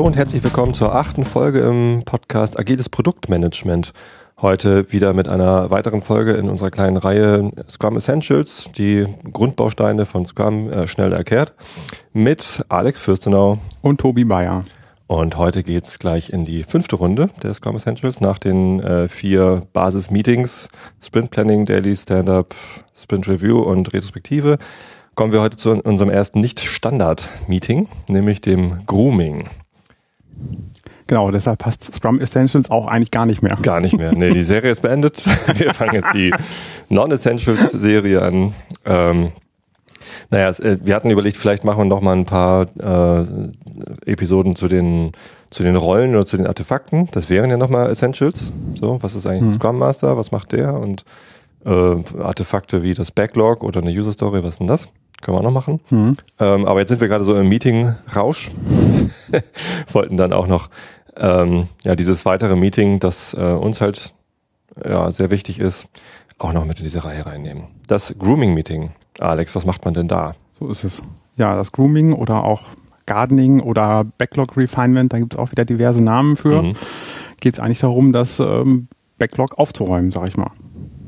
Hallo und herzlich willkommen zur achten Folge im Podcast Agiles Produktmanagement. Heute wieder mit einer weiteren Folge in unserer kleinen Reihe Scrum Essentials, die Grundbausteine von Scrum äh, schnell erklärt, mit Alex Fürstenau und Tobi Bayer. Und heute geht's gleich in die fünfte Runde der Scrum Essentials nach den äh, vier Basis-Meetings, Sprint Planning, Daily Stand-Up, Sprint Review und Retrospektive. Kommen wir heute zu unserem ersten Nicht-Standard-Meeting, nämlich dem Grooming. Genau, deshalb passt Scrum Essentials auch eigentlich gar nicht mehr. Gar nicht mehr. Nee, die Serie ist beendet. Wir fangen jetzt die Non-Essentials-Serie an. Ähm, naja, äh, wir hatten überlegt, vielleicht machen wir noch mal ein paar äh, Episoden zu den zu den Rollen oder zu den Artefakten. Das wären ja noch mal Essentials. So, was ist eigentlich ein mhm. Scrum Master? Was macht der? Und äh, Artefakte wie das Backlog oder eine User Story. Was ist denn das? Können wir auch noch machen. Mhm. Ähm, aber jetzt sind wir gerade so im Meeting-Rausch. Wollten dann auch noch ähm, ja dieses weitere Meeting, das äh, uns halt ja sehr wichtig ist, auch noch mit in diese Reihe reinnehmen. Das Grooming-Meeting. Alex, was macht man denn da? So ist es. Ja, das Grooming oder auch Gardening oder Backlog Refinement, da gibt es auch wieder diverse Namen für. Mhm. Geht es eigentlich darum, das ähm, Backlog aufzuräumen, sag ich mal.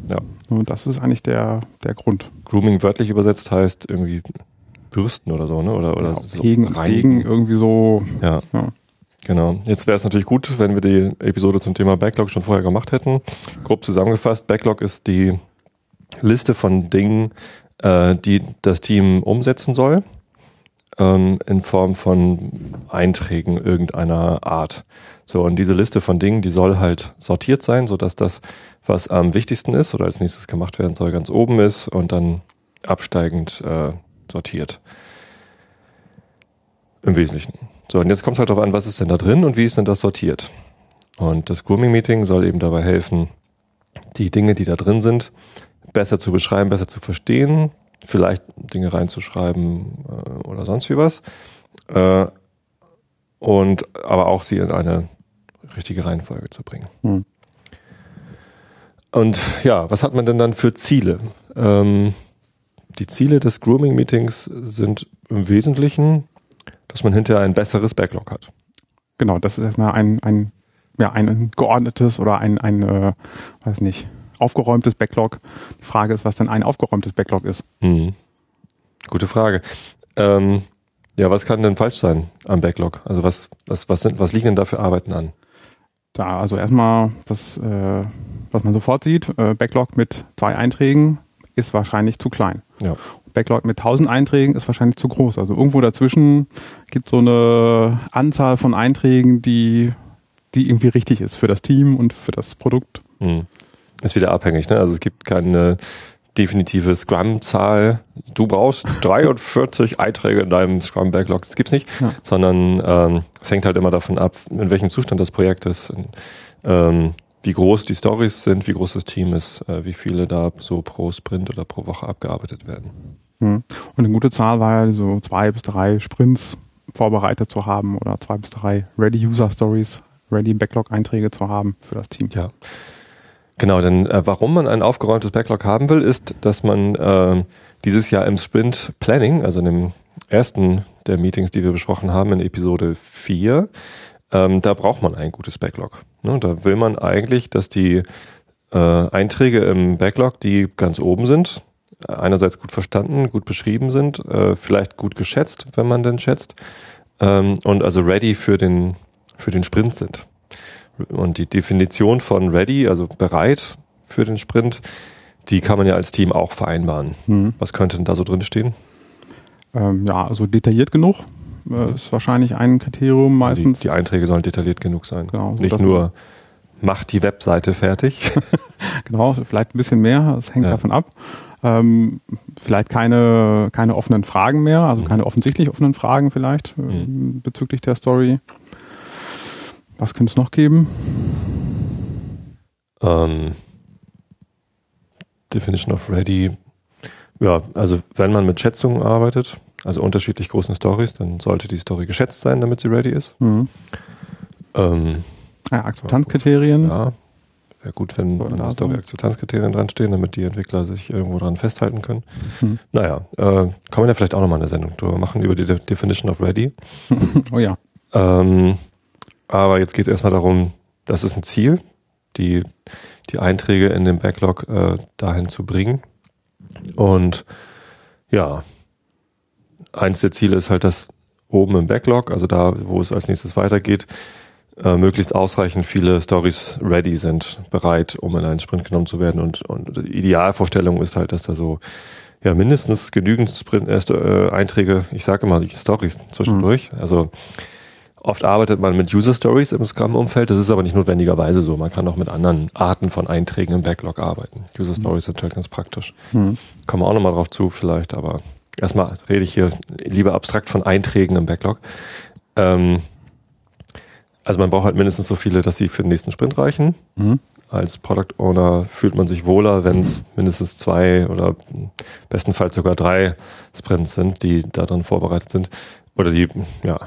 Ja. Und das ist eigentlich der, der Grund. Grooming wörtlich übersetzt heißt irgendwie bürsten oder so, ne? Oder, oder ja, so hegen, hegen, irgendwie so. Ja. ja. Genau. Jetzt wäre es natürlich gut, wenn wir die Episode zum Thema Backlog schon vorher gemacht hätten. Grob zusammengefasst, Backlog ist die Liste von Dingen, äh, die das Team umsetzen soll, ähm, in Form von Einträgen irgendeiner Art. So, und diese Liste von Dingen, die soll halt sortiert sein, sodass das, was am wichtigsten ist oder als nächstes gemacht werden soll, ganz oben ist und dann absteigend äh, sortiert. Im Wesentlichen. So, und jetzt kommt es halt darauf an, was ist denn da drin und wie ist denn das sortiert. Und das Grooming-Meeting soll eben dabei helfen, die Dinge, die da drin sind, besser zu beschreiben, besser zu verstehen, vielleicht Dinge reinzuschreiben äh, oder sonst wie was. Äh, und aber auch sie in eine richtige Reihenfolge zu bringen. Hm. Und ja, was hat man denn dann für Ziele? Ähm, die Ziele des Grooming-Meetings sind im Wesentlichen dass man hinterher ein besseres Backlog hat. Genau, das ist erstmal ein, ein, ja, ein geordnetes oder ein, ein äh, weiß nicht, aufgeräumtes Backlog. Die Frage ist, was denn ein aufgeräumtes Backlog ist. Mhm. Gute Frage. Ähm, ja, was kann denn falsch sein am Backlog? Also was, was, was, sind, was liegen denn da für Arbeiten an? Da, also erstmal, was, äh, was man sofort sieht, äh, Backlog mit zwei Einträgen ist wahrscheinlich zu klein. Ja. Backlog mit 1000 Einträgen ist wahrscheinlich zu groß. Also irgendwo dazwischen gibt es so eine Anzahl von Einträgen, die, die irgendwie richtig ist für das Team und für das Produkt. Hm. Ist wieder abhängig, ne? Also es gibt keine definitive Scrum-Zahl. Du brauchst 43 Einträge in deinem Scrum-Backlog. Das gibt's nicht, ja. sondern ähm, es hängt halt immer davon ab, in welchem Zustand das Projekt ist. Ähm, wie groß die Stories sind, wie groß das Team ist, äh, wie viele da so pro Sprint oder pro Woche abgearbeitet werden. Mhm. Und eine gute Zahl war ja so zwei bis drei Sprints vorbereitet zu haben oder zwei bis drei Ready User Stories, Ready Backlog Einträge zu haben für das Team. Ja. Genau, denn äh, warum man ein aufgeräumtes Backlog haben will, ist, dass man äh, dieses Jahr im Sprint Planning, also in dem ersten der Meetings, die wir besprochen haben in Episode 4, ähm, da braucht man ein gutes Backlog. Ne, da will man eigentlich, dass die äh, Einträge im Backlog, die ganz oben sind, einerseits gut verstanden, gut beschrieben sind, äh, vielleicht gut geschätzt, wenn man denn schätzt, ähm, und also ready für den, für den Sprint sind. Und die Definition von ready, also bereit für den Sprint, die kann man ja als Team auch vereinbaren. Mhm. Was könnte denn da so drin stehen? Ähm, ja, also detailliert genug äh, ist wahrscheinlich ein Kriterium meistens. Die, die Einträge sollen detailliert genug sein. Genau, so Nicht nur macht die Webseite fertig. genau, vielleicht ein bisschen mehr, das hängt ja. davon ab. Ähm, vielleicht keine, keine offenen Fragen mehr, also mhm. keine offensichtlich offenen Fragen vielleicht äh, mhm. bezüglich der Story. Was könnte es noch geben? Ähm, Definition of Ready. Ja, also wenn man mit Schätzungen arbeitet, also unterschiedlich großen Stories, dann sollte die Story geschätzt sein, damit sie ready ist. Mhm. Ähm, ja, Akzeptanzkriterien. Ja, wäre gut, wenn an der Story Akzeptanzkriterien dran stehen, damit die Entwickler sich irgendwo dran festhalten können. Mhm. Naja, äh, kann man ja vielleicht auch nochmal eine Sendung drüber machen, über die De Definition of Ready. oh ja. Ähm, aber jetzt geht es erstmal darum, das ist ein Ziel, die, die Einträge in den Backlog äh, dahin zu bringen. Und ja, eins der Ziele ist halt, dass oben im Backlog, also da, wo es als nächstes weitergeht, äh, möglichst ausreichend viele Stories ready sind, bereit, um in einen Sprint genommen zu werden. Und, und die Idealvorstellung ist halt, dass da so ja mindestens genügend Sprint, äh, Einträge, ich sage immer die Stories zwischendurch. Mhm. Also oft arbeitet man mit User Stories im Scrum-Umfeld, das ist aber nicht notwendigerweise so. Man kann auch mit anderen Arten von Einträgen im Backlog arbeiten. User Stories sind halt ganz praktisch. Mhm. Kommen wir auch nochmal drauf zu vielleicht, aber erstmal rede ich hier lieber abstrakt von Einträgen im Backlog. Ähm, also man braucht halt mindestens so viele, dass sie für den nächsten Sprint reichen. Mhm. Als Product Owner fühlt man sich wohler, wenn es mindestens zwei oder bestenfalls sogar drei Sprints sind, die daran vorbereitet sind. Oder die, ja,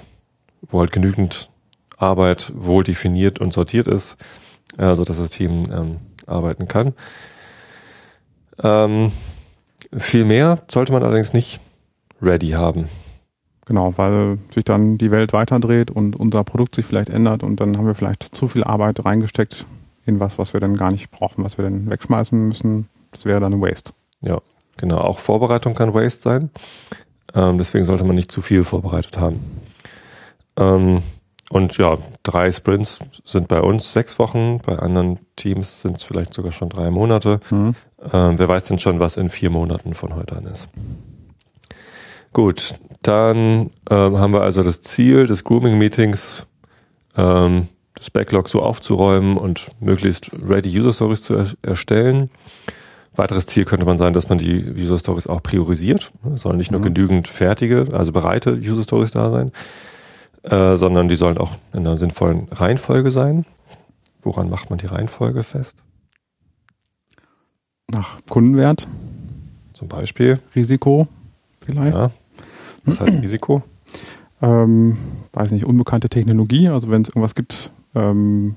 wo halt genügend Arbeit wohl definiert und sortiert ist, äh, so dass das Team ähm, arbeiten kann. Ähm, viel mehr sollte man allerdings nicht ready haben. Genau, weil sich dann die Welt weiterdreht und unser Produkt sich vielleicht ändert und dann haben wir vielleicht zu viel Arbeit reingesteckt in was, was wir dann gar nicht brauchen, was wir dann wegschmeißen müssen. Das wäre dann ein Waste. Ja, genau. Auch Vorbereitung kann Waste sein. Ähm, deswegen sollte man nicht zu viel vorbereitet haben. Ähm, und ja, drei Sprints sind bei uns sechs Wochen, bei anderen Teams sind es vielleicht sogar schon drei Monate. Mhm. Ähm, wer weiß denn schon, was in vier Monaten von heute an ist. Gut, dann ähm, haben wir also das Ziel des Grooming-Meetings, ähm, das Backlog so aufzuräumen und möglichst ready User Stories zu er erstellen. Weiteres Ziel könnte man sein, dass man die User Stories auch priorisiert. Es sollen nicht nur mhm. genügend fertige, also bereite User Stories da sein, äh, sondern die sollen auch in einer sinnvollen Reihenfolge sein. Woran macht man die Reihenfolge fest? Nach Kundenwert. Zum Beispiel. Risiko vielleicht. Ja, was heißt Risiko? Ähm, weiß nicht, unbekannte Technologie. Also wenn es irgendwas gibt, ähm,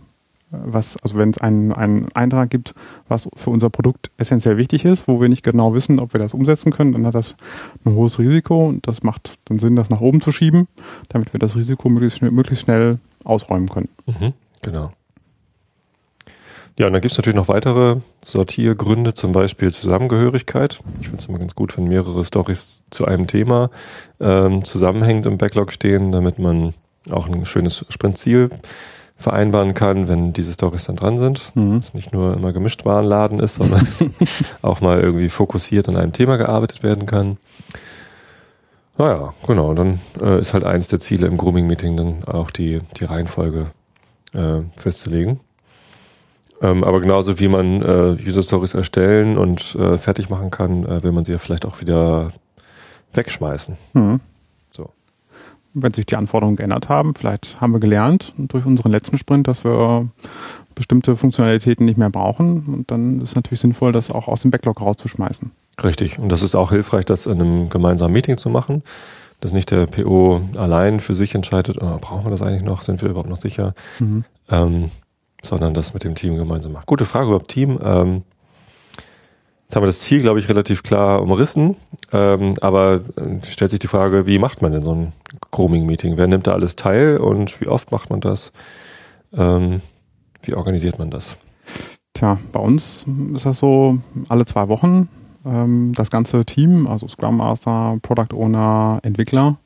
was, also wenn es einen, einen Eintrag gibt, was für unser Produkt essentiell wichtig ist, wo wir nicht genau wissen, ob wir das umsetzen können, dann hat das ein hohes Risiko und das macht dann Sinn, das nach oben zu schieben, damit wir das Risiko möglichst schnell, möglichst schnell ausräumen können. Mhm, genau. Ja, und dann gibt es natürlich noch weitere Sortiergründe, zum Beispiel Zusammengehörigkeit. Ich finde es immer ganz gut, wenn mehrere Stories zu einem Thema ähm, zusammenhängend im Backlog stehen, damit man auch ein schönes Sprintziel vereinbaren kann, wenn diese Stories dann dran sind. Mhm. Dass nicht nur immer gemischt Warenladen ist, sondern auch mal irgendwie fokussiert an einem Thema gearbeitet werden kann. Naja, genau. Dann äh, ist halt eins der Ziele im Grooming-Meeting dann auch die, die Reihenfolge äh, festzulegen. Ähm, aber genauso wie man äh, User Stories erstellen und äh, fertig machen kann, äh, will man sie ja vielleicht auch wieder wegschmeißen. Mhm. Wenn sich die Anforderungen geändert haben, vielleicht haben wir gelernt durch unseren letzten Sprint, dass wir bestimmte Funktionalitäten nicht mehr brauchen. Und dann ist es natürlich sinnvoll, das auch aus dem Backlog rauszuschmeißen. Richtig. Und das ist auch hilfreich, das in einem gemeinsamen Meeting zu machen. Dass nicht der PO allein für sich entscheidet, oh, brauchen wir das eigentlich noch? Sind wir überhaupt noch sicher? Mhm. Ähm, sondern das mit dem Team gemeinsam macht. Gute Frage über Team. Ähm, jetzt haben wir das Ziel, glaube ich, relativ klar umrissen, ähm, aber äh, stellt sich die Frage, wie macht man denn so ein Grooming-Meeting? Wer nimmt da alles teil und wie oft macht man das? Ähm, wie organisiert man das? Tja, bei uns ist das so alle zwei Wochen. Ähm, das ganze Team, also Scrum Master, Product Owner, Entwickler,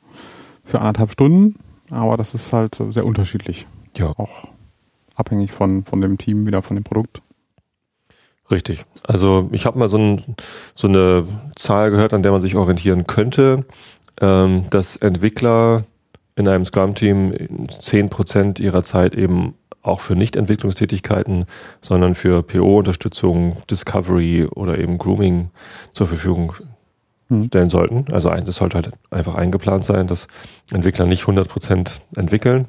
für anderthalb Stunden. Aber das ist halt sehr unterschiedlich. Ja. Auch abhängig von, von dem Team, wieder von dem Produkt. Richtig. Also ich habe mal so, ein, so, eine Zahl gehört, an der man sich orientieren könnte, ähm, dass Entwickler in einem Scrum-Team 10% ihrer Zeit eben auch für Nicht-Entwicklungstätigkeiten, sondern für PO-Unterstützung, Discovery oder eben Grooming zur Verfügung hm. stellen sollten. Also das sollte halt einfach eingeplant sein, dass Entwickler nicht 100% entwickeln.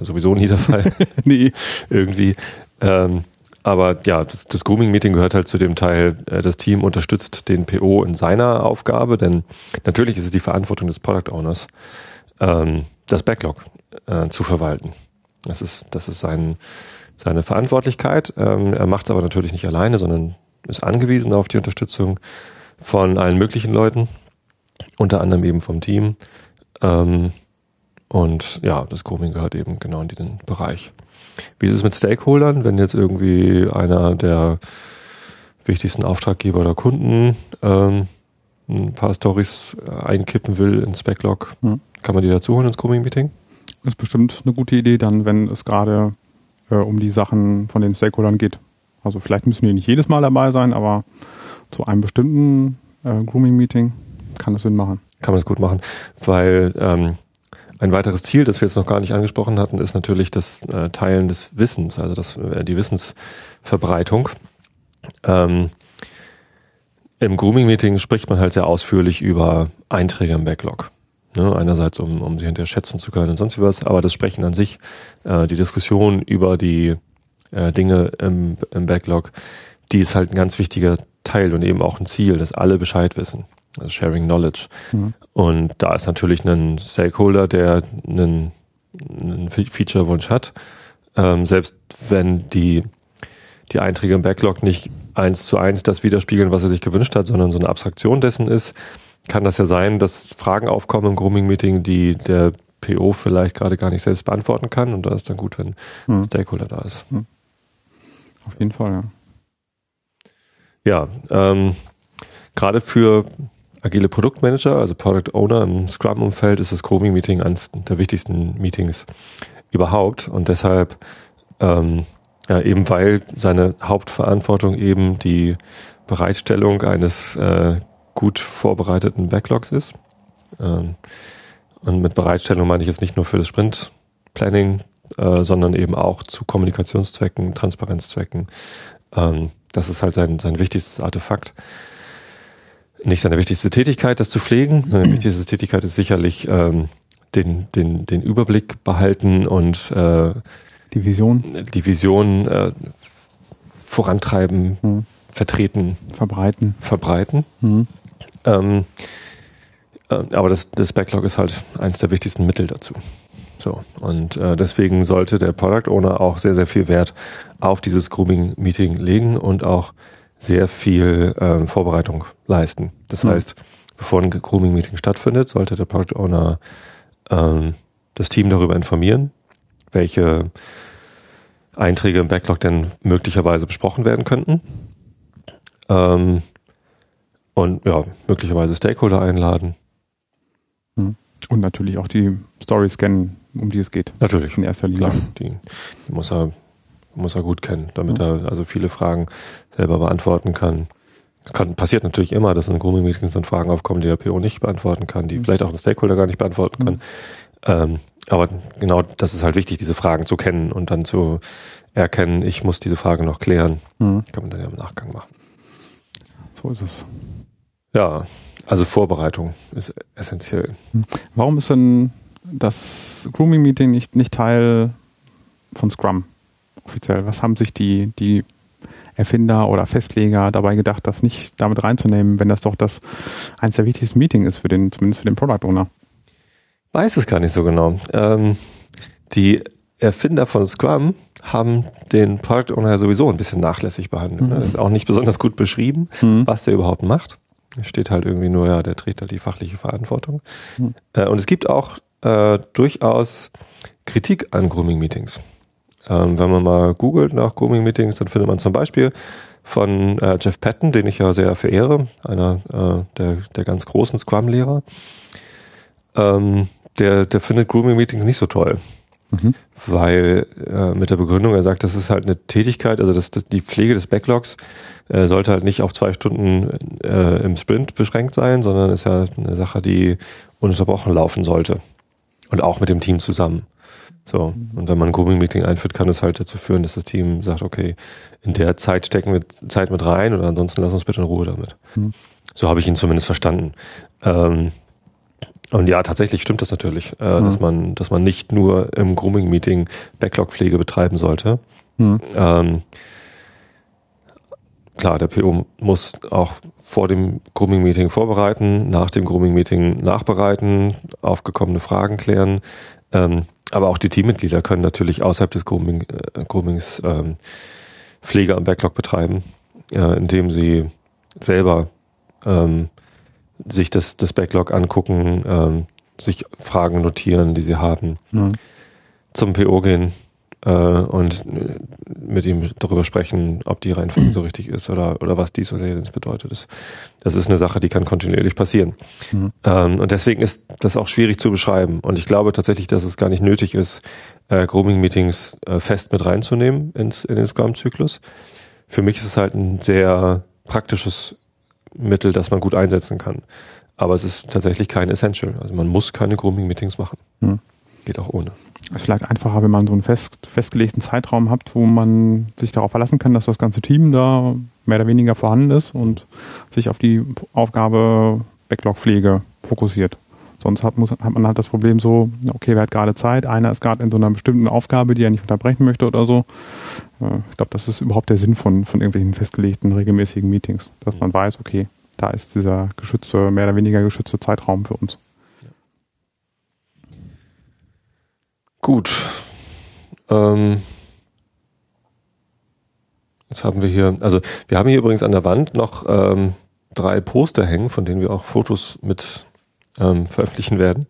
Sowieso nie der Fall. nee. Irgendwie. Ähm, aber ja, das, das Grooming-Meeting gehört halt zu dem Teil, äh, das Team unterstützt den PO in seiner Aufgabe, denn natürlich ist es die Verantwortung des Product Owners, ähm, das Backlog äh, zu verwalten. Das ist, das ist sein, seine Verantwortlichkeit. Ähm, er macht es aber natürlich nicht alleine, sondern ist angewiesen auf die Unterstützung von allen möglichen Leuten, unter anderem eben vom Team. Ähm, Und ja, das Grooming gehört eben genau in diesen Bereich. Wie ist es mit Stakeholdern, wenn jetzt irgendwie einer der wichtigsten Auftraggeber oder Kunden ähm, ein paar Stories einkippen will ins Backlog, hm. kann man die dazu holen ins Grooming-Meeting? Ist bestimmt eine gute Idee dann, wenn es gerade äh, um die Sachen von den Stakeholdern geht. Also vielleicht müssen die nicht jedes Mal dabei sein, aber zu einem bestimmten äh, Grooming-Meeting kann es Sinn machen. Kann man es gut machen, weil ähm, ein weiteres Ziel, das wir jetzt noch gar nicht angesprochen hatten, ist natürlich das äh, Teilen des Wissens, also das, äh, die Wissensverbreitung. Ähm, Im Grooming-Meeting spricht man halt sehr ausführlich über Einträge im Backlog. Ne, einerseits, um, um sie hinterher schätzen zu können und sonst was, aber das Sprechen an sich, äh, die Diskussion über die äh, Dinge im, im Backlog, die ist halt ein ganz wichtiger Teil und eben auch ein Ziel, dass alle Bescheid wissen. Also Sharing Knowledge. Mhm. Und da ist natürlich ein Stakeholder, der einen, einen Feature-Wunsch hat. Ähm, selbst wenn die, die Einträge im Backlog nicht eins zu eins das widerspiegeln, was er sich gewünscht hat, sondern so eine Abstraktion dessen ist, kann das ja sein, dass Fragen aufkommen im Grooming-Meeting, die der PO vielleicht gerade gar nicht selbst beantworten kann. Und da ist dann gut, wenn mhm. ein Stakeholder da ist. Mhm. Auf jeden Fall, ja. Ja, ähm, gerade für agile Produktmanager, also Product Owner im Scrum-Umfeld, ist das Grooming-Meeting eines der wichtigsten Meetings überhaupt. Und deshalb, ähm, ja, eben weil seine Hauptverantwortung eben die Bereitstellung eines äh, gut vorbereiteten Backlogs ist. Ähm, und mit Bereitstellung meine ich jetzt nicht nur für das Sprint-Planning, äh, sondern eben auch zu Kommunikationszwecken, Transparenzzwecken. Ähm, das ist halt sein, sein wichtigstes Artefakt nicht seine wichtigste Tätigkeit, das zu pflegen. Seine wichtigste Tätigkeit ist sicherlich ähm, den, den, den Überblick behalten und äh, die Vision, die Vision äh, vorantreiben, mhm. vertreten, verbreiten, verbreiten. Mhm. Ähm, äh, aber das, das Backlog ist halt eines der wichtigsten Mittel dazu. So und äh, deswegen sollte der Product Owner auch sehr sehr viel Wert auf dieses Grooming Meeting legen und auch sehr viel ähm, Vorbereitung leisten. Das mhm. heißt, bevor ein Grooming-Meeting stattfindet, sollte der Product Owner ähm, das Team darüber informieren, welche Einträge im Backlog denn möglicherweise besprochen werden könnten. Ähm, und ja, möglicherweise Stakeholder einladen. Mhm. Und natürlich auch die Story scannen, um die es geht. Natürlich. In erster Linie. Klar, die, die muss er muss er gut kennen, damit mhm. er also viele Fragen selber beantworten kann. Es kann, passiert natürlich immer, dass in Grooming-Meetings dann Fragen aufkommen, die der PO nicht beantworten kann, die mhm. vielleicht auch ein Stakeholder gar nicht beantworten kann. Mhm. Ähm, aber genau das ist halt wichtig, diese Fragen zu kennen und dann zu erkennen, ich muss diese Frage noch klären. Mhm. Kann man dann ja im Nachgang machen. So ist es. Ja, also Vorbereitung ist essentiell. Mhm. Warum ist denn das Grooming-Meeting nicht, nicht Teil von Scrum? Offiziell? Was haben sich die, die Erfinder oder Festleger dabei gedacht, das nicht damit reinzunehmen, wenn das doch das eins der wichtigsten Meetings ist für den, zumindest für den Product Owner? Weiß es gar nicht so genau. Ähm, die Erfinder von Scrum haben den Product Owner sowieso ein bisschen nachlässig behandelt. Mhm. Das ist auch nicht besonders gut beschrieben, mhm. was der überhaupt macht. Es steht halt irgendwie nur, ja, der trägt halt die fachliche Verantwortung. Mhm. Äh, und es gibt auch äh, durchaus Kritik an Grooming-Meetings. Ähm, wenn man mal googelt nach Grooming-Meetings, dann findet man zum Beispiel von äh, Jeff Patton, den ich ja sehr verehre, einer äh, der, der ganz großen Scrum-Lehrer. Ähm, der, der findet Grooming-Meetings nicht so toll. Mhm. Weil äh, mit der Begründung, er sagt, das ist halt eine Tätigkeit, also das, die Pflege des Backlogs äh, sollte halt nicht auf zwei Stunden äh, im Sprint beschränkt sein, sondern ist ja eine Sache, die ununterbrochen laufen sollte. Und auch mit dem Team zusammen. So. Und wenn man ein Grooming-Meeting einführt, kann das halt dazu führen, dass das Team sagt, okay, in der Zeit stecken wir Zeit mit rein oder ansonsten lass uns bitte in Ruhe damit. Mhm. So habe ich ihn zumindest verstanden. Ähm, und ja, tatsächlich stimmt das natürlich, äh, mhm. dass man, dass man nicht nur im Grooming-Meeting Backlog-Pflege betreiben sollte. Mhm. Ähm, klar, der PO muss auch vor dem Grooming-Meeting vorbereiten, nach dem Grooming-Meeting nachbereiten, aufgekommene Fragen klären. Ähm, aber auch die Teammitglieder können natürlich außerhalb des Grooming, äh, Groomings ähm, Pflege am Backlog betreiben, äh, indem sie selber ähm, sich das, das Backlog angucken, ähm, sich Fragen notieren, die sie haben, mhm. zum PO gehen äh, und mit ihm darüber sprechen, ob die Reihenfolge so richtig ist oder, oder was dies oder jenes bedeutet. Das, das ist eine Sache, die kann kontinuierlich passieren. Mhm. Ähm, und deswegen ist das auch schwierig zu beschreiben. Und ich glaube tatsächlich, dass es gar nicht nötig ist, äh, Grooming-Meetings äh, fest mit reinzunehmen ins, in den Scrum-Zyklus. Für mich ist es halt ein sehr praktisches Mittel, das man gut einsetzen kann. Aber es ist tatsächlich kein Essential. Also man muss keine Grooming-Meetings machen. Mhm. Geht auch ohne. Es ist vielleicht einfacher, wenn man so einen fest, festgelegten Zeitraum hat, wo man sich darauf verlassen kann, dass das ganze Team da mehr oder weniger vorhanden ist und sich auf die Aufgabe Backlog-Pflege fokussiert. Sonst hat, muss, hat man halt das Problem so, okay, wer hat gerade Zeit? Einer ist gerade in so einer bestimmten Aufgabe, die er nicht unterbrechen möchte oder so. Äh, ich glaube, das ist überhaupt der Sinn von, von irgendwelchen festgelegten, regelmäßigen Meetings, dass man weiß, okay, da ist dieser geschützte, mehr oder weniger geschützte Zeitraum für uns. Gut. Ähm, jetzt haben wir hier, also wir haben hier übrigens an der Wand noch ähm, drei Poster hängen, von denen wir auch Fotos mit ähm, veröffentlichen werden.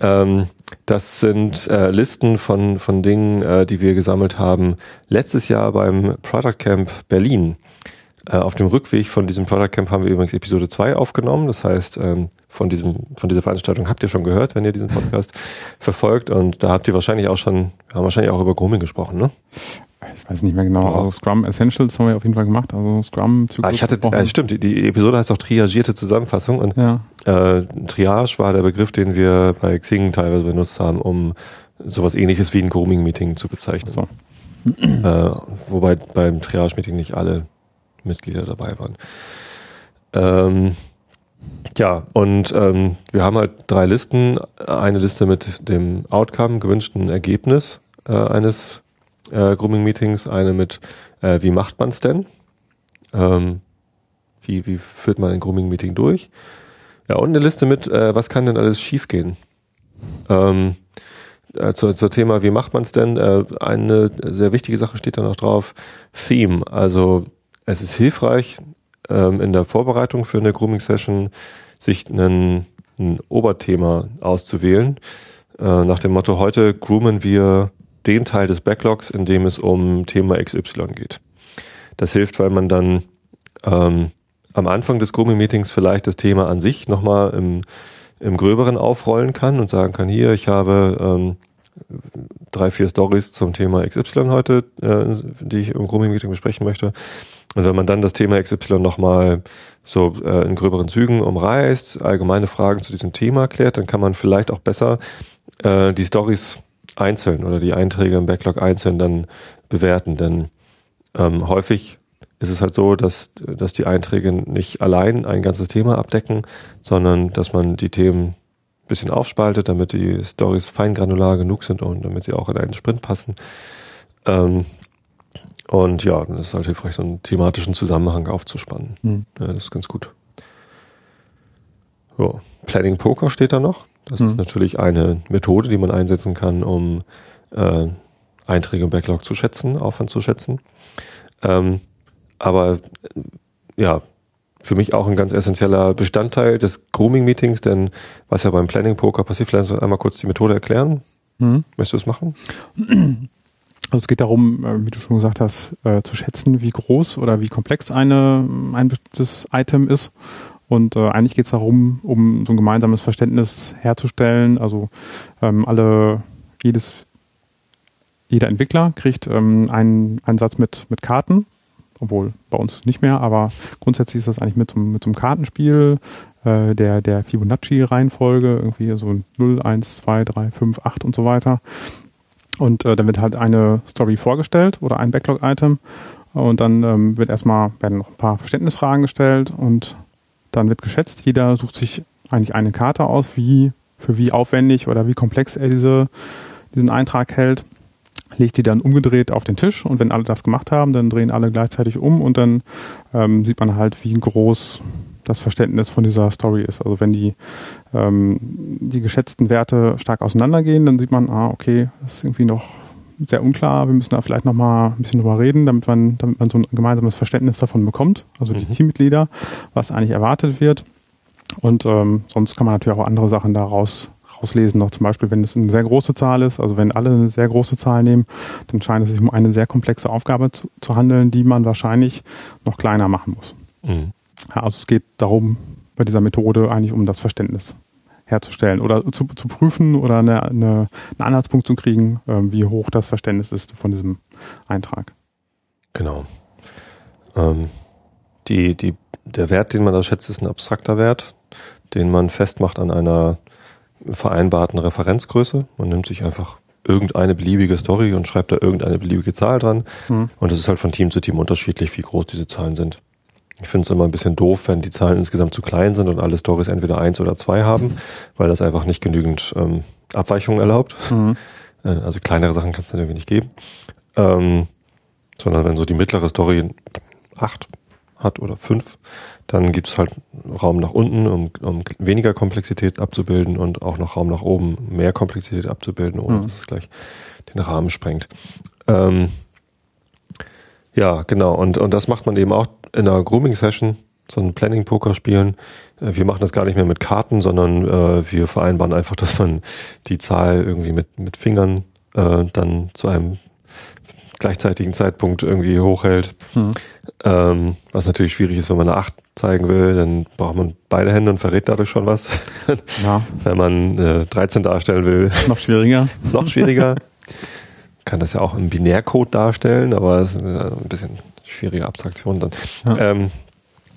Ähm, das sind äh, Listen von, von Dingen, äh, die wir gesammelt haben letztes Jahr beim Product Camp Berlin. Äh, auf dem Rückweg von diesem Product Camp haben wir übrigens Episode 2 aufgenommen. Das heißt, ähm, von, diesem, von dieser Veranstaltung habt ihr schon gehört, wenn ihr diesen Podcast verfolgt. Und da habt ihr wahrscheinlich auch schon, haben wahrscheinlich auch über Grooming gesprochen, ne? Ich weiß nicht mehr genau. Also Scrum Essentials haben wir auf jeden Fall gemacht. Also Scrum Zyklus. Ah, ich hatte, äh, stimmt, die, die, Episode heißt auch triagierte Zusammenfassung. Und ja. äh, Triage war der Begriff, den wir bei Xing teilweise benutzt haben, um sowas ähnliches wie ein Grooming-Meeting zu bezeichnen. So. Äh, wobei beim Triage-Meeting nicht alle Mitglieder dabei waren. Ähm, ja, und ähm, wir haben halt drei Listen. Eine Liste mit dem Outcome, gewünschten Ergebnis äh, eines äh, Grooming-Meetings, eine mit äh, wie macht man es denn? Ähm, wie, wie führt man ein Grooming-Meeting durch? Ja, und eine Liste mit, äh, was kann denn alles schiefgehen? Ähm, äh, zur, zur Thema, wie macht man es denn? Äh, eine sehr wichtige Sache steht da noch drauf, Theme. Also es ist hilfreich, ähm, in der Vorbereitung für eine Grooming-Session sich einen, ein Oberthema auszuwählen. Äh, nach dem Motto, heute groomen wir den Teil des Backlogs, in dem es um Thema XY geht. Das hilft, weil man dann ähm, am Anfang des Grooming-Meetings vielleicht das Thema an sich nochmal im, im Gröberen aufrollen kann und sagen kann, hier, ich habe ähm, drei, vier Stories zum Thema XY heute, äh, die ich im Grooming-Meeting besprechen möchte. Und wenn man dann das Thema XY nochmal so äh, in gröberen Zügen umreißt, allgemeine Fragen zu diesem Thema klärt, dann kann man vielleicht auch besser äh, die Stories einzeln oder die Einträge im Backlog einzeln dann bewerten. Denn ähm, häufig ist es halt so, dass, dass die Einträge nicht allein ein ganzes Thema abdecken, sondern dass man die Themen ein bisschen aufspaltet, damit die Stories feingranular genug sind und damit sie auch in einen Sprint passen. Ähm, und ja, dann ist es halt hilfreich, so einen thematischen Zusammenhang aufzuspannen. Mhm. Ja, das ist ganz gut. So, Planning Poker steht da noch. Das mhm. ist natürlich eine Methode, die man einsetzen kann, um äh, Einträge im Backlog zu schätzen, Aufwand zu schätzen. Ähm, aber äh, ja, für mich auch ein ganz essentieller Bestandteil des Grooming-Meetings, denn was ja beim Planning Poker passiert, vielleicht einmal kurz die Methode erklären. Mhm. Möchtest du es machen? Also es geht darum, äh, wie du schon gesagt hast, äh, zu schätzen, wie groß oder wie komplex eine, ein bestimmtes Item ist. Und äh, eigentlich geht es darum, um so ein gemeinsames Verständnis herzustellen. Also ähm, alle, jedes, jeder Entwickler kriegt ähm, einen, einen Satz mit, mit Karten, obwohl bei uns nicht mehr, aber grundsätzlich ist das eigentlich mit, mit so einem Kartenspiel äh, der, der Fibonacci-Reihenfolge, irgendwie so 0, 1, 2, 3, 5, 8 und so weiter. Und äh, dann wird halt eine Story vorgestellt oder ein Backlog-Item. Und dann ähm, wird erstmal werden noch ein paar Verständnisfragen gestellt und dann wird geschätzt. Jeder sucht sich eigentlich eine Karte aus, wie für wie aufwendig oder wie komplex er diese, diesen Eintrag hält, legt die dann umgedreht auf den Tisch und wenn alle das gemacht haben, dann drehen alle gleichzeitig um und dann ähm, sieht man halt, wie groß das Verständnis von dieser Story ist. Also wenn die, ähm, die geschätzten Werte stark auseinandergehen, dann sieht man, ah, okay, das ist irgendwie noch sehr unklar. Wir müssen da vielleicht nochmal ein bisschen drüber reden, damit man, damit man so ein gemeinsames Verständnis davon bekommt, also die mhm. Teammitglieder, was eigentlich erwartet wird. Und ähm, sonst kann man natürlich auch andere Sachen daraus rauslesen, noch zum Beispiel, wenn es eine sehr große Zahl ist, also wenn alle eine sehr große Zahl nehmen, dann scheint es sich um eine sehr komplexe Aufgabe zu, zu handeln, die man wahrscheinlich noch kleiner machen muss. Mhm. Ja, also es geht darum, bei dieser Methode eigentlich um das Verständnis herzustellen oder zu, zu prüfen oder eine, eine, einen Anhaltspunkt zu kriegen, äh, wie hoch das Verständnis ist von diesem Eintrag. Genau. Ähm, die, die, der Wert, den man da schätzt, ist ein abstrakter Wert, den man festmacht an einer vereinbarten Referenzgröße. Man nimmt sich einfach irgendeine beliebige Story und schreibt da irgendeine beliebige Zahl dran. Mhm. Und es ist halt von Team zu Team unterschiedlich, wie groß diese Zahlen sind. Ich finde es immer ein bisschen doof, wenn die Zahlen insgesamt zu klein sind und alle Stories entweder eins oder zwei haben, weil das einfach nicht genügend ähm, Abweichungen erlaubt. Mhm. Äh, also kleinere Sachen kann es dann irgendwie nicht geben. Ähm, sondern wenn so die mittlere Story acht hat oder fünf, dann gibt es halt Raum nach unten, um, um weniger Komplexität abzubilden und auch noch Raum nach oben, mehr Komplexität abzubilden, ohne mhm. dass es gleich den Rahmen sprengt. Ähm, ja, genau. Und, und das macht man eben auch in einer Grooming-Session, so ein Planning-Poker spielen. Äh, wir machen das gar nicht mehr mit Karten, sondern äh, wir vereinbaren einfach, dass man die Zahl irgendwie mit, mit Fingern äh, dann zu einem gleichzeitigen Zeitpunkt irgendwie hochhält. Mhm. Ähm, was natürlich schwierig ist, wenn man eine 8 zeigen will, dann braucht man beide Hände und verrät dadurch schon was. Ja. wenn man äh, 13 darstellen will. Noch schwieriger. noch schwieriger. Kann das ja auch im Binärcode darstellen, aber es ist ein bisschen schwierige Abstraktion dann. Ja. Ähm,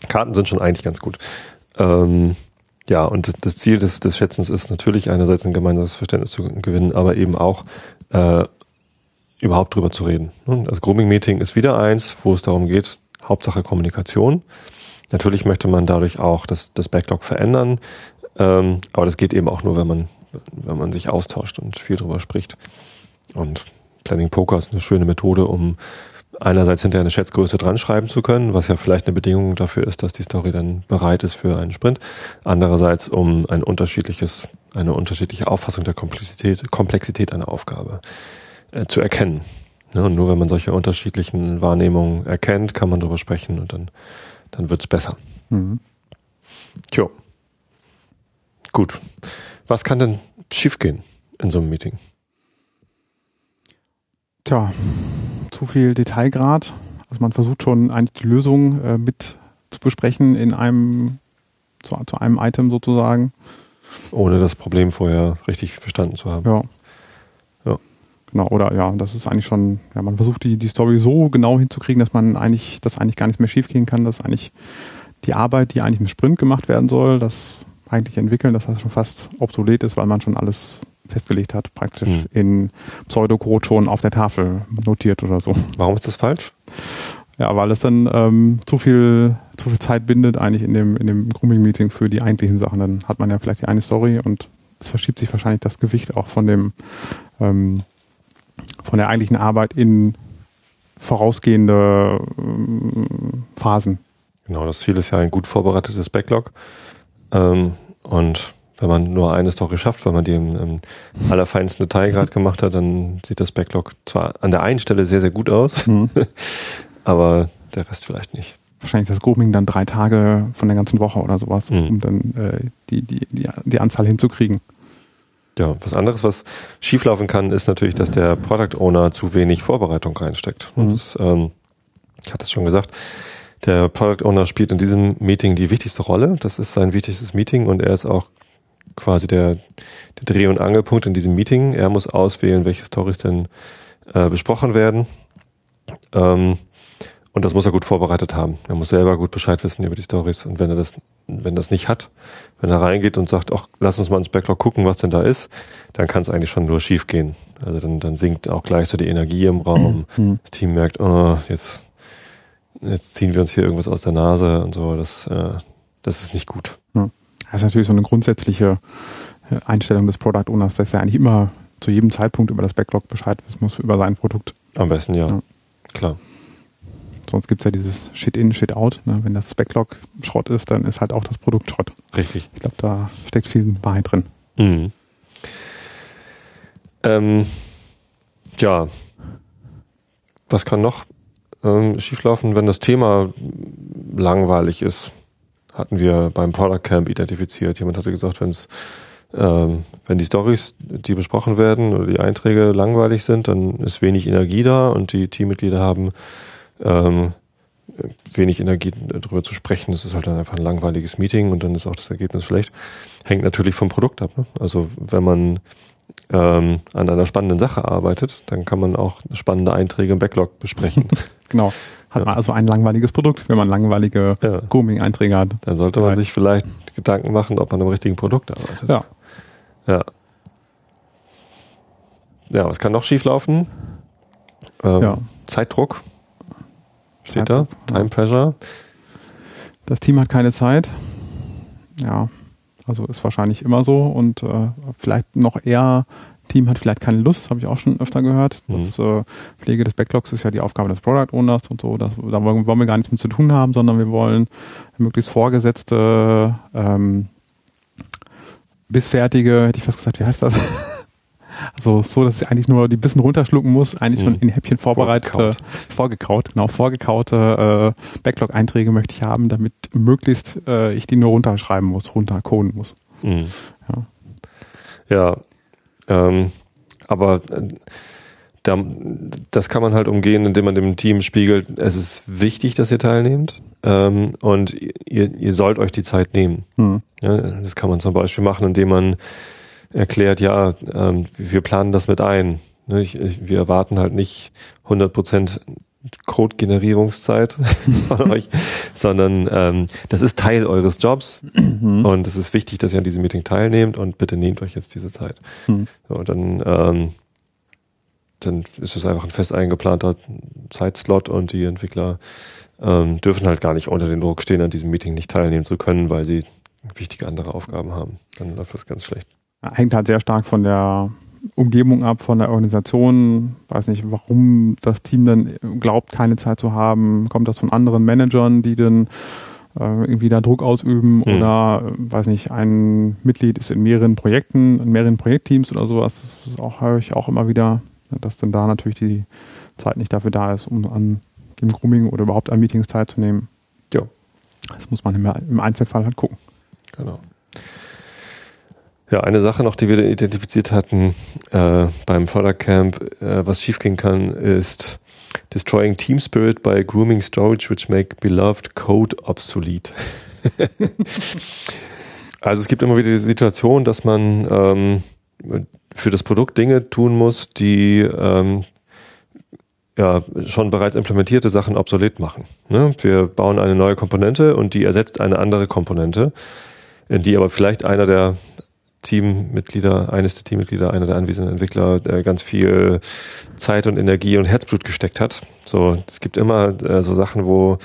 Karten sind schon eigentlich ganz gut. Ähm, ja, und das Ziel des, des Schätzens ist natürlich einerseits ein gemeinsames Verständnis zu gewinnen, aber eben auch äh, überhaupt drüber zu reden. Das Grooming-Meeting ist wieder eins, wo es darum geht, Hauptsache Kommunikation. Natürlich möchte man dadurch auch das, das Backlog verändern, ähm, aber das geht eben auch nur, wenn man, wenn man sich austauscht und viel drüber spricht. Und Planning Poker ist eine schöne Methode, um einerseits hinter eine Schätzgröße dran schreiben zu können, was ja vielleicht eine Bedingung dafür ist, dass die Story dann bereit ist für einen Sprint. Andererseits, um ein unterschiedliches, eine unterschiedliche Auffassung der Komplexität, Komplexität einer Aufgabe äh, zu erkennen. Ja, und nur wenn man solche unterschiedlichen Wahrnehmungen erkennt, kann man darüber sprechen und dann, dann wird's besser. Mhm. Tjo. Gut. Was kann denn schiefgehen in so einem Meeting? Tja, zu viel Detailgrad. Also man versucht schon eigentlich die Lösung äh, mit zu besprechen in einem, zu, zu, einem Item sozusagen. Ohne das Problem vorher richtig verstanden zu haben. Ja. ja. Genau, oder ja, das ist eigentlich schon, ja, man versucht die, die Story so genau hinzukriegen, dass man eigentlich, dass eigentlich gar nichts mehr schiefgehen kann, dass eigentlich die Arbeit, die eigentlich im Sprint gemacht werden soll, das eigentlich entwickeln, dass das schon fast obsolet ist, weil man schon alles festgelegt hat, praktisch hm. in Pseudocode schon auf der Tafel notiert oder so. Warum ist das falsch? Ja, weil es dann ähm, zu viel zu viel Zeit bindet eigentlich in dem in dem Grooming-Meeting für die eigentlichen Sachen. Dann hat man ja vielleicht die eine Story und es verschiebt sich wahrscheinlich das Gewicht auch von dem ähm, von der eigentlichen Arbeit in vorausgehende ähm, Phasen. Genau, das Ziel ist ja ein gut vorbereitetes Backlog. Ähm, und wenn man nur eine Story schafft, weil man die im, im allerfeinsten Detailgrad gemacht hat, dann sieht das Backlog zwar an der einen Stelle sehr, sehr gut aus, mhm. aber der Rest vielleicht nicht. Wahrscheinlich das Grooming dann drei Tage von der ganzen Woche oder sowas, mhm. um dann äh, die, die, die, die Anzahl hinzukriegen. Ja, was anderes, was schieflaufen kann, ist natürlich, dass der Product Owner zu wenig Vorbereitung reinsteckt. Mhm. Das, ähm, ich hatte es schon gesagt, der Product Owner spielt in diesem Meeting die wichtigste Rolle. Das ist sein wichtigstes Meeting und er ist auch quasi der, der Dreh- und Angelpunkt in diesem Meeting. Er muss auswählen, welche Stories denn äh, besprochen werden. Ähm, und das muss er gut vorbereitet haben. Er muss selber gut Bescheid wissen über die Stories. Und wenn er das, wenn das nicht hat, wenn er reingeht und sagt, ach, lass uns mal ins Backlog gucken, was denn da ist, dann kann es eigentlich schon nur schief gehen. Also dann, dann sinkt auch gleich so die Energie im Raum. Mhm. Das Team merkt, oh, jetzt, jetzt ziehen wir uns hier irgendwas aus der Nase und so. Das, äh, das ist nicht gut. Ja. Das ist natürlich so eine grundsätzliche äh, Einstellung des Product Owners, dass er eigentlich immer zu jedem Zeitpunkt über das Backlog Bescheid wissen muss, über sein Produkt. Am besten, ja. ja. Klar. Sonst gibt es ja dieses Shit-in, Shit-out. Ne? Wenn das Backlog Schrott ist, dann ist halt auch das Produkt Schrott. Richtig. Ich glaube, da steckt viel Wahrheit drin. Mhm. Ähm, ja. Was kann noch ähm, schieflaufen, wenn das Thema langweilig ist? Hatten wir beim Product Camp identifiziert. Jemand hatte gesagt, wenn es ähm, wenn die Stories, die besprochen werden oder die Einträge langweilig sind, dann ist wenig Energie da und die Teammitglieder haben ähm, wenig Energie darüber zu sprechen. Das ist halt dann einfach ein langweiliges Meeting und dann ist auch das Ergebnis schlecht. Hängt natürlich vom Produkt ab. Ne? Also wenn man ähm, an einer spannenden Sache arbeitet, dann kann man auch spannende Einträge im Backlog besprechen. genau. Hat man also ein langweiliges Produkt, wenn man langweilige ja. Grooming-Einträge hat. Dann sollte man sich vielleicht Gedanken machen, ob man am richtigen Produkt arbeitet. Ja. Ja. Ja, was kann noch schieflaufen? Ähm, ja. Zeitdruck. Steht Zeitdruck, da? Time Pressure. Das Team hat keine Zeit. Ja, also ist wahrscheinlich immer so und äh, vielleicht noch eher Team hat vielleicht keine Lust, habe ich auch schon öfter gehört. Mhm. Das äh, Pflege des Backlogs ist ja die Aufgabe des Product Owners und so. Das, da wollen, wir gar nichts mit zu tun haben, sondern wir wollen möglichst vorgesetzte ähm, bis fertige, hätte ich fast gesagt, wie heißt das? Also so, dass ich eigentlich nur die Bissen runterschlucken muss, eigentlich schon mhm. in Häppchen vorbereitete, vorgekaut, vorgekaut genau, vorgekaute äh, Backlog-Einträge möchte ich haben, damit möglichst äh, ich die nur runterschreiben muss, runtercoden muss. Mhm. Ja, ja ähm, aber äh, da, das kann man halt umgehen, indem man dem Team spiegelt, es ist wichtig, dass ihr teilnehmt ähm, und ihr, ihr sollt euch die Zeit nehmen. Mhm. Ja, das kann man zum Beispiel machen, indem man erklärt, ja, ähm, wir planen das mit ein. Ne, ich, ich, wir erwarten halt nicht 100% Code-Generierungszeit von euch, sondern ähm, das ist Teil eures Jobs mhm. und es ist wichtig, dass ihr an diesem Meeting teilnehmt und bitte nehmt euch jetzt diese Zeit. Mhm. So, dann, ähm, dann ist es einfach ein fest eingeplanter Zeitslot und die Entwickler ähm, dürfen halt gar nicht unter den Druck stehen, an diesem Meeting nicht teilnehmen zu können, weil sie wichtige andere Aufgaben haben. Dann läuft das ganz schlecht. Hängt halt sehr stark von der Umgebung ab, von der Organisation. Weiß nicht, warum das Team dann glaubt, keine Zeit zu haben. Kommt das von anderen Managern, die dann äh, irgendwie da Druck ausüben hm. oder weiß nicht, ein Mitglied ist in mehreren Projekten, in mehreren Projektteams oder sowas. Das auch, höre ich auch immer wieder, dass dann da natürlich die Zeit nicht dafür da ist, um an dem Grooming oder überhaupt an Meetings teilzunehmen. Ja. Das muss man im Einzelfall halt gucken. Genau. Ja, eine Sache noch, die wir identifiziert hatten äh, beim Fördercamp, äh, was schiefgehen kann, ist Destroying Team Spirit by Grooming Storage, which make beloved code obsolete. also es gibt immer wieder die Situation, dass man ähm, für das Produkt Dinge tun muss, die ähm, ja, schon bereits implementierte Sachen obsolet machen. Ne? Wir bauen eine neue Komponente und die ersetzt eine andere Komponente, in die aber vielleicht einer der Teammitglieder, eines der Teammitglieder, einer der anwesenden Entwickler, der ganz viel Zeit und Energie und Herzblut gesteckt hat. So, es gibt immer äh, so Sachen, wo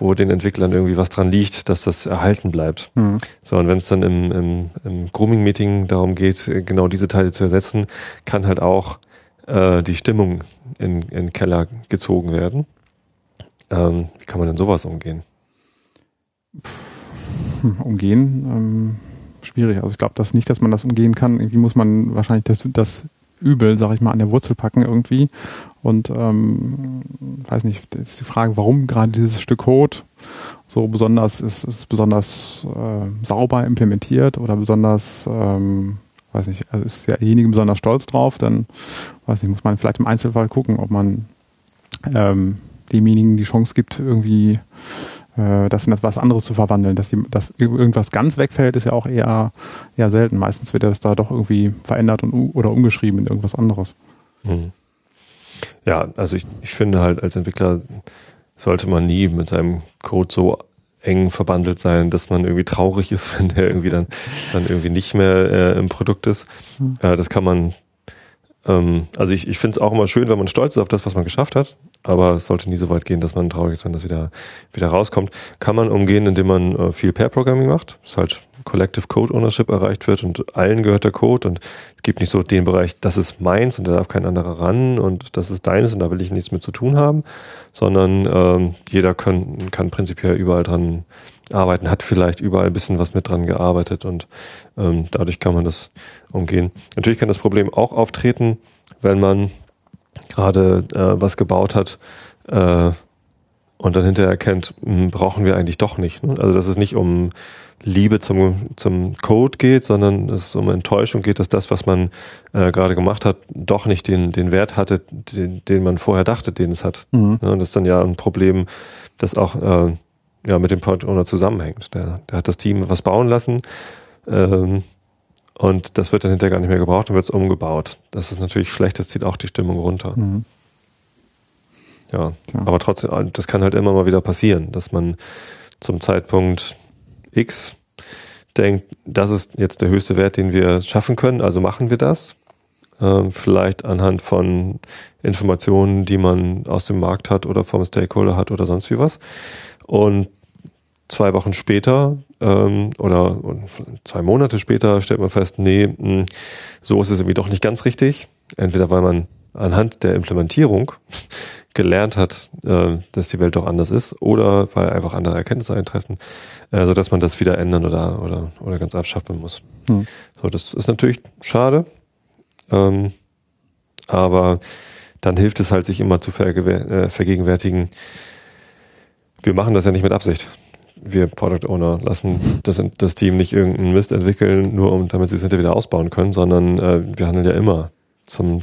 wo den Entwicklern irgendwie was dran liegt, dass das erhalten bleibt. Mhm. So, und wenn es dann im, im, im Grooming-Meeting darum geht, genau diese Teile zu ersetzen, kann halt auch äh, die Stimmung in, in den Keller gezogen werden. Ähm, wie kann man denn sowas umgehen? Umgehen? Ähm, schwierig. Also ich glaube das nicht, dass man das umgehen kann. Irgendwie muss man wahrscheinlich das, das Übel, sag ich mal, an der Wurzel packen irgendwie. Und ähm, weiß nicht, ist die Frage, warum gerade dieses Stück Code so besonders ist, ist besonders äh, sauber implementiert oder besonders ähm, weiß nicht, also ist derjenige besonders stolz drauf, dann weiß nicht, muss man vielleicht im Einzelfall gucken, ob man ähm, demjenigen die Chance gibt, irgendwie äh, das in etwas anderes zu verwandeln. Dass, die, dass irgendwas ganz wegfällt, ist ja auch eher, eher selten. Meistens wird das da doch irgendwie verändert und, oder umgeschrieben in irgendwas anderes. Hm. Ja, also ich, ich finde halt als Entwickler sollte man nie mit seinem Code so eng verbandelt sein, dass man irgendwie traurig ist, wenn der irgendwie dann, dann irgendwie nicht mehr äh, im Produkt ist. Mhm. Äh, das kann man, ähm, also ich, ich finde es auch immer schön, wenn man stolz ist auf das, was man geschafft hat, aber es sollte nie so weit gehen, dass man traurig ist, wenn das wieder, wieder rauskommt. Kann man umgehen, indem man äh, viel Pair-Programming macht. Das ist halt Collective Code Ownership erreicht wird und allen gehört der Code und es gibt nicht so den Bereich, das ist meins und da darf kein anderer ran und das ist deines und da will ich nichts mit zu tun haben, sondern ähm, jeder kann, kann prinzipiell überall dran arbeiten, hat vielleicht überall ein bisschen was mit dran gearbeitet und ähm, dadurch kann man das umgehen. Natürlich kann das Problem auch auftreten, wenn man gerade äh, was gebaut hat, äh, und dann hinterher erkennt, hm, brauchen wir eigentlich doch nicht. Ne? Also dass es nicht um Liebe zum, zum Code geht, sondern es um Enttäuschung geht, dass das, was man äh, gerade gemacht hat, doch nicht den, den Wert hatte, den, den man vorher dachte, den es hat. Mhm. Ja, das ist dann ja ein Problem, das auch äh, ja, mit dem Product Owner zusammenhängt. Der, der hat das Team was bauen lassen ähm, und das wird dann hinterher gar nicht mehr gebraucht und wird es umgebaut. Das ist natürlich schlecht, das zieht auch die Stimmung runter. Mhm. Ja, ja, aber trotzdem, das kann halt immer mal wieder passieren, dass man zum Zeitpunkt X denkt, das ist jetzt der höchste Wert, den wir schaffen können, also machen wir das. Ähm, vielleicht anhand von Informationen, die man aus dem Markt hat oder vom Stakeholder hat oder sonst wie was. Und zwei Wochen später ähm, oder zwei Monate später stellt man fest, nee, mh, hm, so ist es irgendwie doch nicht ganz richtig. Entweder weil man anhand der Implementierung gelernt hat, äh, dass die Welt doch anders ist, oder weil einfach andere Erkenntnisse eintreffen, äh, so dass man das wieder ändern oder oder oder ganz abschaffen muss. Hm. So, das ist natürlich schade, ähm, aber dann hilft es halt, sich immer zu äh, vergegenwärtigen. Wir machen das ja nicht mit Absicht. Wir Product Owner lassen das, das Team nicht irgendeinen Mist entwickeln, nur um damit sie es hinterher wieder ausbauen können, sondern äh, wir handeln ja immer zum,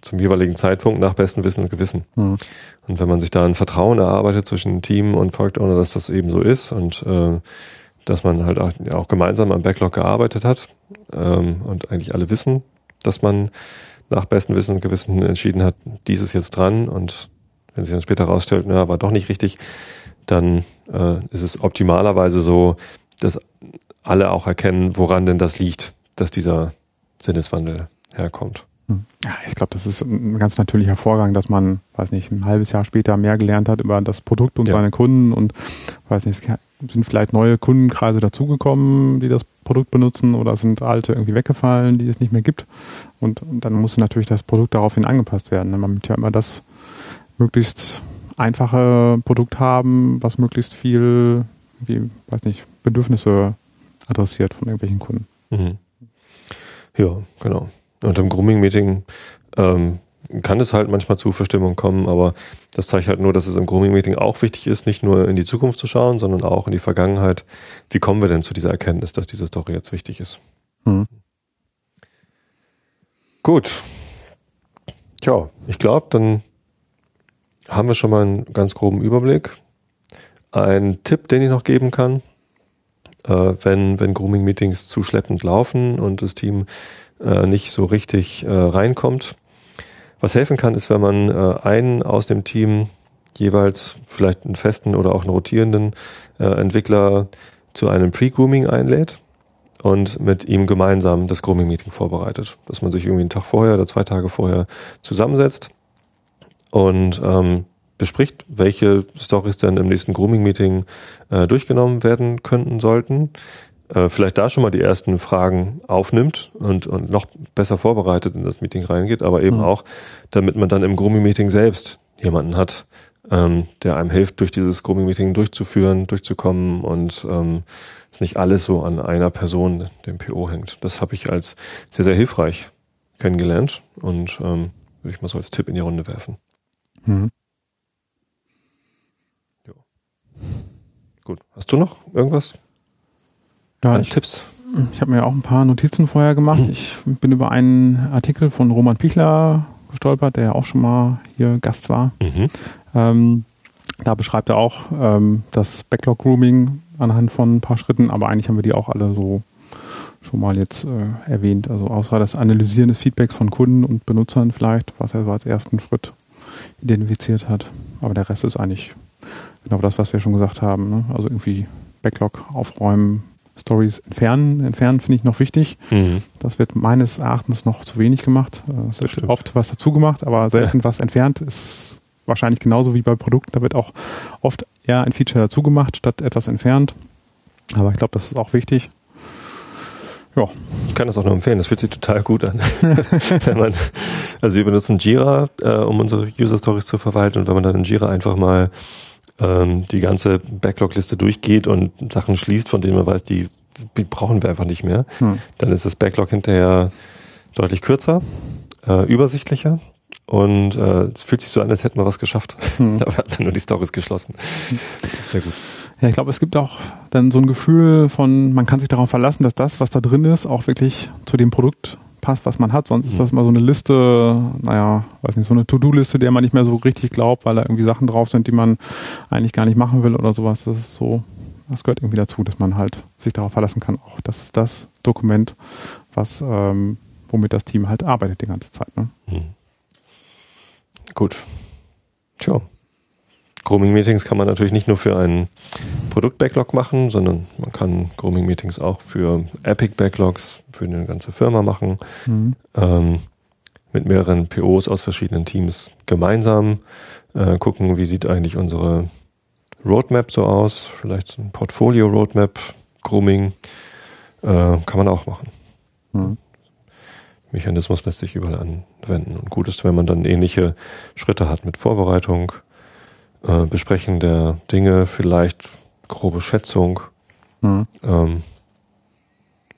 zum jeweiligen Zeitpunkt nach bestem Wissen und Gewissen. Mhm. Und wenn man sich da ein Vertrauen erarbeitet zwischen Team und Product Owner, dass das eben so ist und äh, dass man halt auch, ja, auch gemeinsam am Backlog gearbeitet hat ähm, und eigentlich alle wissen, dass man nach bestem Wissen und Gewissen entschieden hat, dies ist jetzt dran und wenn sich dann später herausstellt, na, war doch nicht richtig, dann äh, ist es optimalerweise so, dass alle auch erkennen, woran denn das liegt, dass dieser Sinneswandel herkommt. Hm. Ja, ich glaube, das ist ein ganz natürlicher Vorgang, dass man, weiß nicht, ein halbes Jahr später mehr gelernt hat über das Produkt und ja. seine Kunden und, weiß nicht, sind vielleicht neue Kundenkreise dazugekommen, die das Produkt benutzen oder sind alte irgendwie weggefallen, die es nicht mehr gibt. Und, und dann muss natürlich das Produkt daraufhin angepasst werden. Man möchte ja immer das möglichst einfache Produkt haben, was möglichst viel, wie, weiß nicht, Bedürfnisse adressiert von irgendwelchen Kunden. Mhm. Ja, genau. Und im Grooming-Meeting ähm, kann es halt manchmal zu Verstimmung kommen, aber das zeigt halt nur, dass es im Grooming-Meeting auch wichtig ist, nicht nur in die Zukunft zu schauen, sondern auch in die Vergangenheit. Wie kommen wir denn zu dieser Erkenntnis, dass diese Story jetzt wichtig ist? Mhm. Gut. Tja, ich glaube, dann haben wir schon mal einen ganz groben Überblick. Ein Tipp, den ich noch geben kann, äh, wenn, wenn Grooming-Meetings zu schleppend laufen und das Team äh, nicht so richtig äh, reinkommt. Was helfen kann, ist, wenn man äh, einen aus dem Team jeweils vielleicht einen festen oder auch einen rotierenden äh, Entwickler zu einem Pre-Grooming einlädt und mit ihm gemeinsam das Grooming-Meeting vorbereitet. Dass man sich irgendwie einen Tag vorher oder zwei Tage vorher zusammensetzt und ähm, bespricht, welche Stories dann im nächsten Grooming-Meeting äh, durchgenommen werden könnten sollten äh, vielleicht da schon mal die ersten Fragen aufnimmt und, und noch besser vorbereitet in das Meeting reingeht, aber eben mhm. auch, damit man dann im Grooming-Meeting selbst jemanden hat, ähm, der einem hilft, durch dieses Grooming-Meeting durchzuführen, durchzukommen und ähm, es nicht alles so an einer Person, dem PO, hängt. Das habe ich als sehr, sehr hilfreich kennengelernt und ähm, würde ich mal so als Tipp in die Runde werfen. Mhm. Jo. Gut. Hast du noch irgendwas? Ja, ich, Tipps. Ich habe mir auch ein paar Notizen vorher gemacht. Mhm. Ich bin über einen Artikel von Roman Pichler gestolpert, der ja auch schon mal hier Gast war. Mhm. Ähm, da beschreibt er auch ähm, das Backlog Grooming anhand von ein paar Schritten, aber eigentlich haben wir die auch alle so schon mal jetzt äh, erwähnt. Also außer das Analysieren des Feedbacks von Kunden und Benutzern vielleicht, was er so als ersten Schritt identifiziert hat. Aber der Rest ist eigentlich genau das, was wir schon gesagt haben. Ne? Also irgendwie Backlog aufräumen, Stories entfernen. Entfernen finde ich noch wichtig. Mhm. Das wird meines Erachtens noch zu wenig gemacht. Äh, es wird Stimmt. oft was dazu gemacht, aber selten ja. was entfernt. Ist wahrscheinlich genauso wie bei Produkten. Da wird auch oft eher ein Feature dazu gemacht, statt etwas entfernt. Aber ich glaube, das ist auch wichtig. Ja. Ich kann das auch nur empfehlen, das fühlt sich total gut an. man, also wir benutzen Jira, äh, um unsere User Stories zu verwalten und wenn man dann in Jira einfach mal ähm, die ganze Backlog-Liste durchgeht und Sachen schließt, von denen man weiß, die, die brauchen wir einfach nicht mehr, hm. dann ist das Backlog hinterher deutlich kürzer, äh, übersichtlicher und äh, es fühlt sich so an, als hätten wir was geschafft. Hm. da werden nur die Stories geschlossen. Sehr gut. Ja, ich glaube, es gibt auch dann so ein Gefühl von, man kann sich darauf verlassen, dass das, was da drin ist, auch wirklich zu dem Produkt passt, was man hat. Sonst ist das mal so eine Liste, naja, weiß nicht, so eine To-Do-Liste, der man nicht mehr so richtig glaubt, weil da irgendwie Sachen drauf sind, die man eigentlich gar nicht machen will oder sowas. Das ist so, das gehört irgendwie dazu, dass man halt sich darauf verlassen kann, auch das das Dokument, was, ähm, womit das Team halt arbeitet die ganze Zeit. Ne? Mhm. Gut. Tja. Grooming-Meetings kann man natürlich nicht nur für einen Produkt-Backlog machen, sondern man kann Grooming-Meetings auch für Epic-Backlogs für eine ganze Firma machen. Mhm. Ähm, mit mehreren POs aus verschiedenen Teams gemeinsam äh, gucken, wie sieht eigentlich unsere Roadmap so aus. Vielleicht so ein Portfolio-Roadmap, Grooming äh, kann man auch machen. Mhm. Mechanismus lässt sich überall anwenden. Und gut ist, wenn man dann ähnliche Schritte hat mit Vorbereitung, äh, Besprechen der Dinge, vielleicht grobe Schätzung. Mhm. Ähm,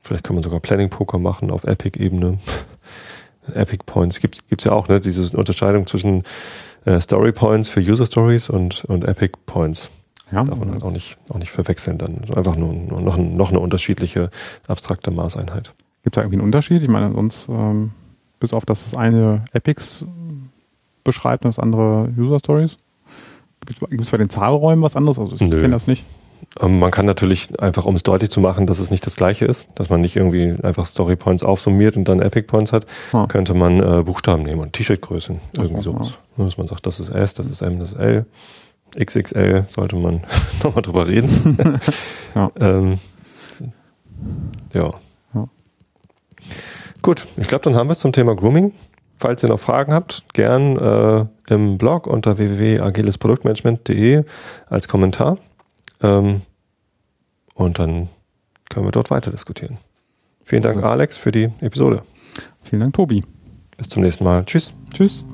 vielleicht kann man sogar Planning-Poker machen auf Epic-Ebene. Epic Points gibt es ja auch, ne? Diese Unterscheidung zwischen äh, Story Points für User Stories und, und Epic Points. Ja. Darf man halt auch nicht, auch nicht verwechseln dann. Einfach nur, nur noch, noch eine unterschiedliche abstrakte Maßeinheit. Gibt es da irgendwie einen Unterschied? Ich meine, sonst, ähm, bis auf dass das eine Epics beschreibt und das andere User Stories? Gibt es bei den Zahlräumen was anderes? Also ich kenne das nicht. Ähm, man kann natürlich einfach, um es deutlich zu machen, dass es nicht das gleiche ist, dass man nicht irgendwie einfach Story Points aufsummiert und dann Epic Points hat, ah. könnte man äh, Buchstaben nehmen und T-Shirt-Größen, irgendwie sowas. Ja. Dass man sagt, das ist S, das ist M, das ist L. XXL sollte man nochmal drüber reden. ja. ähm, ja. ja. Gut, ich glaube, dann haben wir es zum Thema Grooming. Falls ihr noch Fragen habt, gern äh, im Blog unter www.agilesproduktmanagement.de als Kommentar. Ähm, und dann können wir dort weiter diskutieren. Vielen Dank, Alex, für die Episode. Vielen Dank, Tobi. Bis zum nächsten Mal. Tschüss. Tschüss.